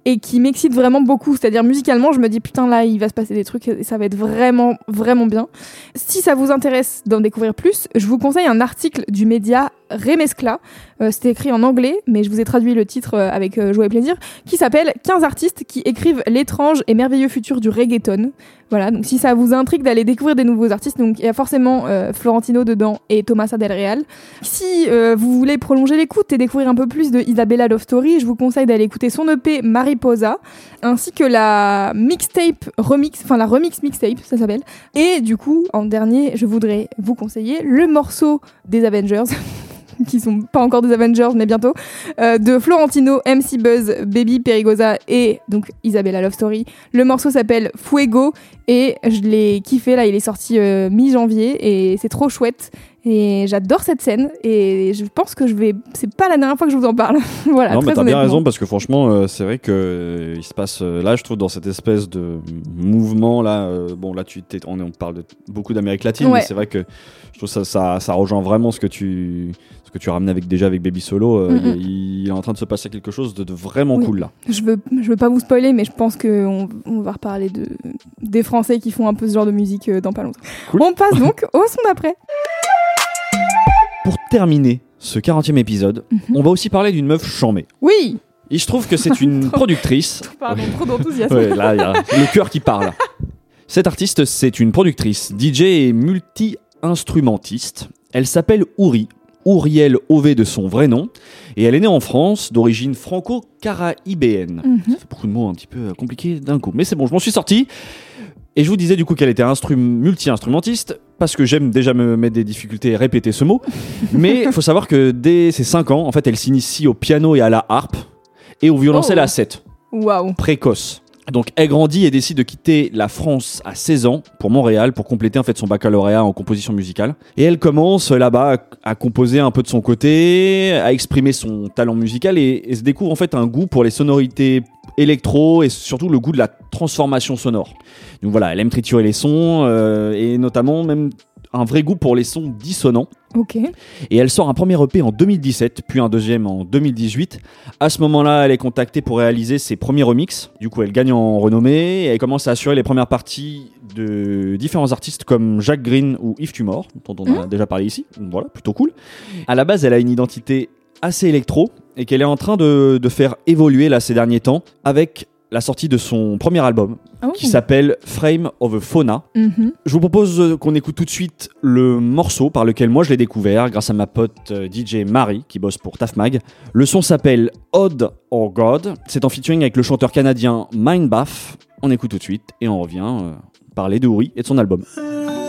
et qui m'excitent vraiment beaucoup. C'est-à-dire musicalement, je me dis putain là, il va se passer des trucs et ça va être vraiment, vraiment bien. Si ça vous intéresse d'en découvrir plus, je vous conseille un article du média Remescla. Euh, C'était écrit en anglais, mais je vous ai traduit le titre euh, avec euh, joie et plaisir, qui s'appelle 15 artistes qui écrivent l'étrange et merveilleux futur du reggaeton. Voilà, donc si ça vous intrigue d'aller découvrir des nouveaux artistes, donc il y a forcément euh, Florentino dedans et Thomas Del Real. Si vous voulez prolonger l'écoute et découvrir un peu plus de Isabella Love Story, je vous conseille d'aller écouter son EP Mariposa, ainsi que la mixtape remix, enfin la remix mixtape, ça s'appelle. Et du coup, en dernier, je voudrais vous conseiller le morceau des Avengers. qui sont pas encore des Avengers mais bientôt euh, de Florentino, MC Buzz, Baby Perigosa et donc Isabella Love Story. Le morceau s'appelle Fuego et je l'ai kiffé là, il est sorti euh, mi-janvier et c'est trop chouette et j'adore cette scène et je pense que je vais c'est pas la dernière fois que je vous en parle. voilà, non, mais t'as bien raison parce que franchement, euh, c'est vrai que euh, il se passe euh, là, je trouve dans cette espèce de mouvement là. bon, là, tu on, parle de beaucoup d'Amérique latine, Ouais. mais c'est vrai que je trouve ça, ça, ça rejoint vraiment ce que tu, ce que tu ramenais avec déjà avec Baby Solo. Mhm. il, il est en train de se passer quelque chose de, de vraiment Oui. cool là. Je veux, je veux pas vous spoiler, mais je pense qu'on on va reparler de, des Français qui font un peu ce genre de musique dans pas longtemps. Cool. On passe donc au son d'après. Pour terminer ce 40e épisode, Mhm. on va aussi parler d'une meuf chambée. Oui Il se trouve que c'est une productrice. Pardon, trop d'enthousiasme. Ouais, là, il y a le cœur qui parle. Cette artiste, c'est une productrice, DJ et multi-instrumentiste. Elle s'appelle Ouri, Ouriel Ové de son vrai nom, et elle est née en France, d'origine franco-caraïbéenne. Mhm. Ça fait beaucoup de mots un petit peu euh, compliqués d'un coup, mais c'est bon, je m'en suis sorti. Et je vous disais du coup qu'elle était instru- multi-instrumentiste, parce que j'aime déjà me mettre des difficultés à répéter ce mot. Mais il faut savoir que dès ses 5 ans, en fait, elle s'initie au piano et à la harpe, et au violoncelle Oh. à 7 Waouh. précoce. Donc elle grandit et décide de quitter la France à 16 ans pour Montréal pour compléter en fait son baccalauréat en composition musicale. Et elle commence là-bas à, à composer un peu de son côté, à exprimer son talent musical et, et se découvre en fait un goût pour les sonorités électro et surtout le goût de la transformation sonore. Donc voilà, elle aime triturer les sons euh, et notamment même un vrai goût pour les sons dissonants. Ok. Et elle sort un premier EP en 2017, puis un deuxième en 2018. À ce moment-là, elle est contactée pour réaliser ses premiers remixes. Du coup, elle gagne en renommée et elle commence à assurer les premières parties de différents artistes comme Jacques Green ou Yves Tumor, dont on a déjà parlé ici. Voilà, plutôt cool. À la base, elle a une identité assez électro et qu'elle est en train de, de faire évoluer là ces derniers temps avec la sortie de son premier album Oh. qui s'appelle Frame of a Fauna. Mhm. Je vous propose euh, qu'on écoute tout de suite le morceau par lequel moi je l'ai découvert grâce à ma pote euh, DJ Marie qui bosse pour Taf Mag. Le son s'appelle Odd or God. C'est en featuring avec le chanteur canadien Mindbath. On écoute tout de suite et on revient euh, parler de Uri et de son album.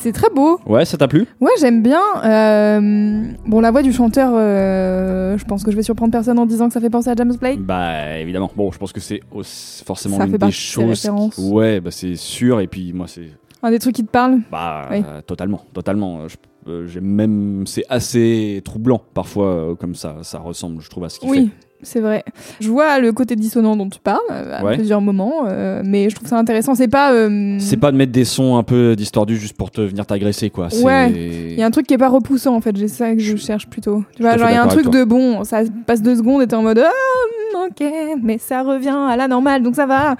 C'est très beau. Ouais, ça t'a plu? Ouais, j'aime bien. Euh, Bon, la voix du chanteur, euh, je pense que je vais surprendre personne en disant que ça fait penser à James Blake. Bah évidemment. Bon, je pense que c'est aussi- forcément Ça une fait des choses. qui- Ouais, bah c'est sûr. Et puis moi, c'est Un des trucs qui te parlent. bah Oui. euh, totalement, totalement. Je- euh, J'ai même, c'est assez troublant parfois euh, comme ça. Ça ressemble, je trouve, à ce qu'il Oui, c'est vrai. Je vois le côté dissonant dont tu parles euh, à Ouais. plusieurs moments, euh, mais je trouve ça intéressant. C'est pas. euh. C'est pas de mettre des sons un peu distordus juste pour te venir t'agresser, quoi. C'est- Ouais. Il y a un truc qui est pas repoussant en fait, j'ai ça que je cherche plutôt. Tu à vois, genre il y a un truc de bon, ça passe deux secondes et t'es en mode ah, ok, mais ça revient à la normale donc ça va.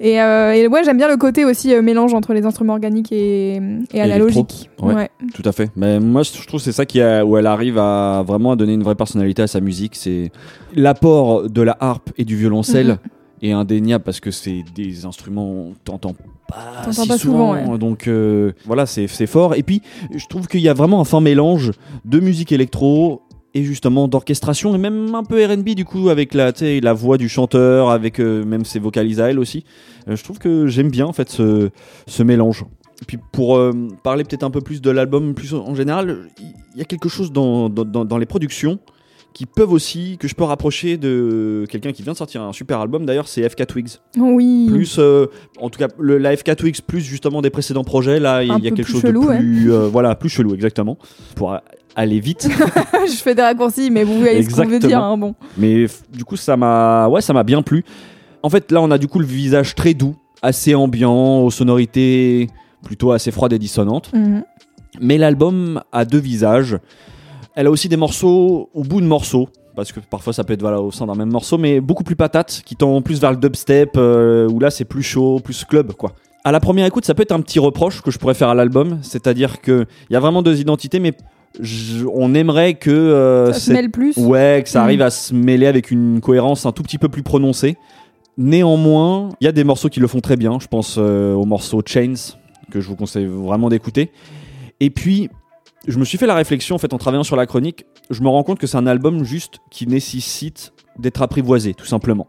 Et, euh, et ouais, j'aime bien le côté aussi mélange entre les instruments organiques et, et analogiques. Ouais. Ouais. Tout à fait. Mais moi, je trouve que c'est ça qui a, où elle arrive à vraiment à donner une vraie personnalité à sa musique. C'est l'apport de la harpe et du violoncelle Mhm. est indéniable parce que c'est des instruments t'entends pas si pas souvent. souvent, ouais. Donc euh, voilà, c'est c'est fort. Et puis, je trouve qu'il y a vraiment un fin mélange de musique électro et justement d'orchestration et même un peu R&B du coup avec la, la voix du chanteur, avec euh, même ses vocalises à elle aussi. Euh, je trouve que j'aime bien en fait ce, ce mélange. Et puis pour euh, parler peut-être un peu plus de l'album plus en général, il y a quelque chose dans- dans les productions qui peuvent aussi, que je peux rapprocher de quelqu'un qui vient de sortir un super album d'ailleurs, c'est FK Twigs. Oui. Plus, euh, en tout cas, le, la FK Twigs plus justement des précédents projets, là il y a quelque chose chelou, de ouais. plus, euh, voilà, plus chelou exactement, pour aller vite. je fais des raccourcis, mais vous voyez ce qu'on veut dire. hein, bon. Mais du coup, ça m'a, ouais, ça m'a bien plu. En fait, là, on a du coup le visage très doux, assez ambiant, aux sonorités plutôt assez froides et dissonantes. Mhm. Mais l'album a deux visages. Elle a aussi des morceaux au bout de morceaux. Parce que parfois ça peut être voilà, au sein d'un même morceau, mais beaucoup plus patate, qui tend plus vers le dubstep, euh, où là c'est plus chaud, plus club, quoi. À la première écoute, ça peut être un petit reproche que je pourrais faire à l'album, c'est-à-dire que il y a vraiment deux identités, mais je- on aimerait que euh, Ça se mêle plus. Ouais, que ça Mm. arrive à se mêler avec une cohérence un tout petit peu plus prononcée. Néanmoins, il y a des morceaux qui le font très bien. Je pense euh, au morceau Chains, que je vous conseille vraiment d'écouter. Et puis, je me suis fait la réflexion, en fait, en travaillant sur la chronique, je me rends compte que c'est un album juste qui nécessite d'être apprivoisé, tout simplement.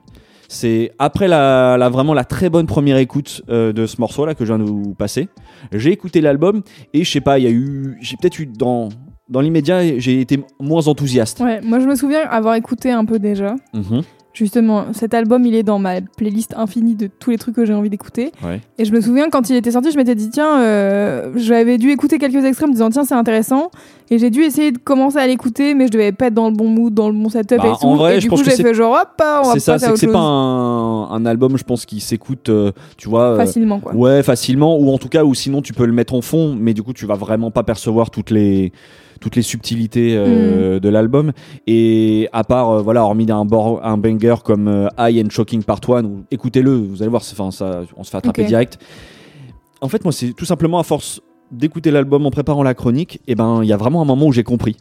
C'est après la, la- vraiment la très bonne première écoute euh, de ce morceau-là que je viens de vous passer. J'ai écouté l'album et je sais pas, il y a eu, j'ai peut-être eu dans dans l'immédiat, j'ai été moins enthousiaste. Ouais, moi je me souviens avoir écouté un peu déjà. Mhm. Justement, cet album, il est dans ma playlist infinie de tous les trucs que j'ai envie d'écouter. Ouais. Et je me souviens quand il était sorti, je m'étais dit tiens, euh, j'avais dû écouter quelques extraits en me disant tiens c'est intéressant. Et j'ai dû essayer de commencer à l'écouter, mais je devais pas être dans le bon mood, dans le bon setup Bah, et tout. en vrai, et je du pense coup que j'ai c'est- fait genre hop, on va C'est ça, c'est que c'est pas un, un album, je pense, qui s'écoute, euh, tu vois. euh, facilement quoi. Ouais, facilement, ou en tout cas, ou sinon tu peux le mettre en fond, mais du coup tu vas vraiment pas percevoir toutes les toutes les subtilités Mm. euh, de l'album. Et à part, euh, voilà, hormis un, banger comme euh, High and Shocking Part 1, ou- écoutez-le, vous allez voir, ça, on se fait attraper direct. En fait, moi, c'est tout simplement à force d'écouter l'album en préparant la chronique, et ben, il y a vraiment un moment où j'ai compris.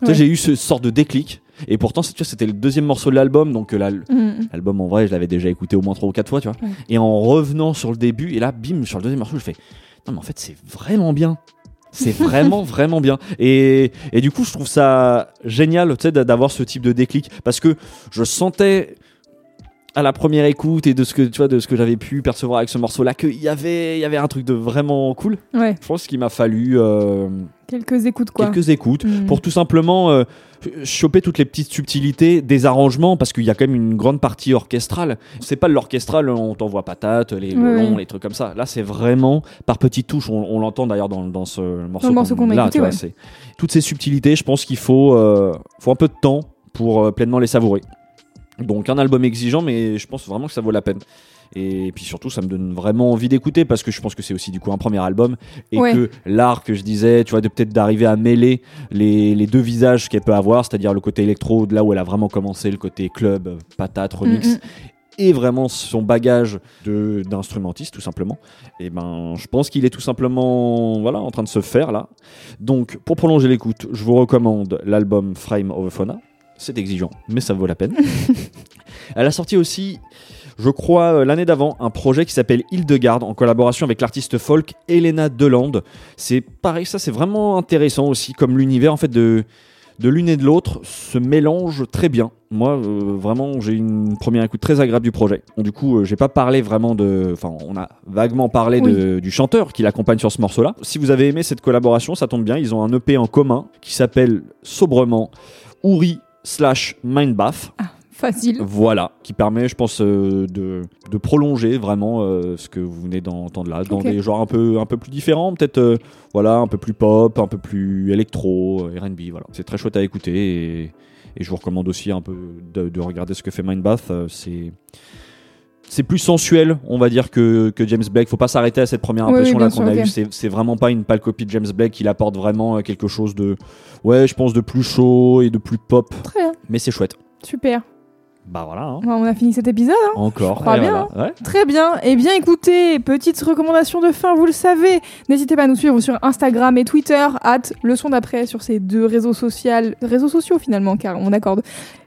Tu sais, j'ai eu ce sorte de déclic. Et pourtant, c'était le deuxième morceau de l'album, donc euh, Mm. L'album en vrai, je l'avais déjà écouté au moins trois ou quatre fois, tu vois. Ouais. Et en revenant sur le début, et là, bim, sur le deuxième morceau, je fais non, mais en fait, c'est vraiment bien. C'est vraiment, vraiment bien. Et, et du coup, je trouve ça génial, tu sais, d'a- d'avoir ce type de déclic. Parce que je sentais à la première écoute et de ce que tu vois de ce que j'avais pu percevoir avec ce morceau là qu'il y avait il y avait un truc de vraiment cool. Ouais, je pense qu'il m'a fallu euh, quelques écoutes quoi. quelques écoutes Mm. pour tout simplement euh, choper toutes les petites subtilités des arrangements parce qu'il y a quand même une grande partie orchestrale. C'est pas l'orchestral on t'envoie patate les Ouais, les trucs comme ça. Là c'est vraiment par petites touches. On, on l'entend d'ailleurs dans, dans ce morceau, morceau qu'on a là, écouté, vois, toutes ces subtilités je pense qu'il faut euh, faut un peu de temps pour pleinement les savourer donc un album exigeant mais je pense vraiment que ça vaut la peine et puis surtout, ça me donne vraiment envie d'écouter parce que je pense que c'est aussi du coup un premier album et Ouais. que l'art que je disais, tu vois, de peut-être d'arriver à mêler les, les deux visages qu'elle peut avoir, c'est-à-dire le côté électro, de là où elle a vraiment commencé, le côté club, patate, remix, Mm, mm. et vraiment son bagage de d'instrumentiste tout simplement. Et ben, je pense qu'il est tout simplement voilà en train de se faire là. Donc, pour prolonger l'écoute, je vous recommande l'album Frame of a Fauna. C'est exigeant, mais ça vaut la peine. Elle a sorti aussi je crois, euh, l'année d'avant, un projet qui s'appelle Hildegarde en collaboration avec l'artiste folk Elena Delande. C'est pareil, ça c'est vraiment intéressant aussi, comme l'univers en fait de, de l'une et de l'autre se mélange très bien. Moi, euh, vraiment, j'ai une première écoute très agréable du projet. Du coup, euh, j'ai pas parlé vraiment de. Enfin, on a vaguement parlé de- du chanteur qui l'accompagne sur ce morceau-là. Si vous avez aimé cette collaboration, ça tombe bien. Ils ont un EP en commun qui s'appelle sobrement Uri slash Mindbath. Facile. Voilà, qui permet, je pense, euh, de, de prolonger vraiment euh, ce que vous venez d'entendre là, dans des genres un peu, un peu plus différents, peut-être euh, voilà, un peu plus pop, un peu plus électro, R&B, voilà. C'est très chouette à écouter et, et je vous recommande aussi un peu de, de regarder ce que fait Mindbath. c'est c'est plus sensuel, on va dire, que, que James Blake. Faut pas s'arrêter à cette première Oui, oui, impression là bien qu'on a eue. C'est c'est vraiment pas une pâle copie de James Blake. Il apporte vraiment euh, quelque chose de, ouais, je pense de plus chaud et de plus pop. Très bien. Mais c'est chouette. Super. Bah voilà. hein. On a fini cet épisode. hein. Encore. Et bien, voilà. Ouais. Très bien. Eh bien, écoutez, petite recommandation de fin, vous le savez. N'hésitez pas à nous suivre sur Instagram et Twitter, at le son d'après sur ces deux réseaux sociaux, réseaux sociaux finalement, car on accorde.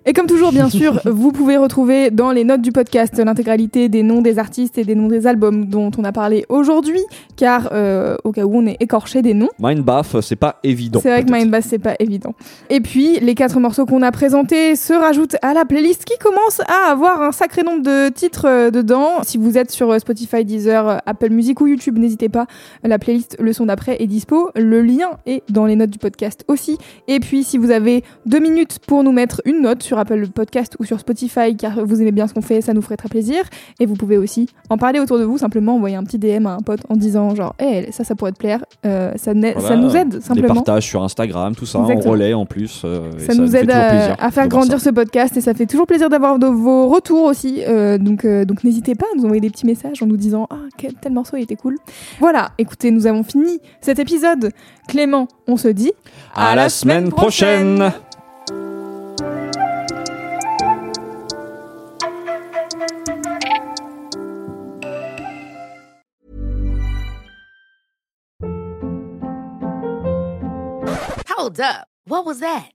Et comme toujours, bien sûr, vous pouvez retrouver dans les notes du podcast l'intégralité des noms des artistes et des noms des albums dont on a parlé aujourd'hui, car euh, au cas où on est écorché des noms. Mindbath, c'est pas évident. C'est vrai que. Mindbath, c'est pas évident. Et puis, les quatre morceaux qu'on a présentés se rajoutent à la playlist qui commence à avoir un sacré nombre de titres euh, dedans. Si vous êtes sur euh, Spotify, Deezer, euh, Apple Music ou YouTube, n'hésitez pas. La playlist Le son d'après est dispo. Le lien est dans les notes du podcast aussi. Et puis, si vous avez deux minutes pour nous mettre une note sur Apple Podcast ou sur Spotify, car vous aimez bien ce qu'on fait, ça nous ferait très plaisir. Et vous pouvez aussi en parler autour de vous, simplement envoyer un petit DM à un pote en disant genre, hé, ça, ça pourrait te plaire. Euh, ça, n'a- Voilà, ça nous aide Des simplement. partages sur Instagram, tout ça, Exactement. en relais en plus. euh, et Ça, nous aide à, faire de grandir ça. ce podcast et ça fait toujours plaisir d'avoir de vos retours aussi. Euh, donc euh, donc n'hésitez pas à nous envoyer des petits messages en nous disant ah quel, tel morceau il était cool. Voilà, écoutez, nous avons fini cet épisode. Clément, on se dit À la semaine prochaine. Hold up. What was that?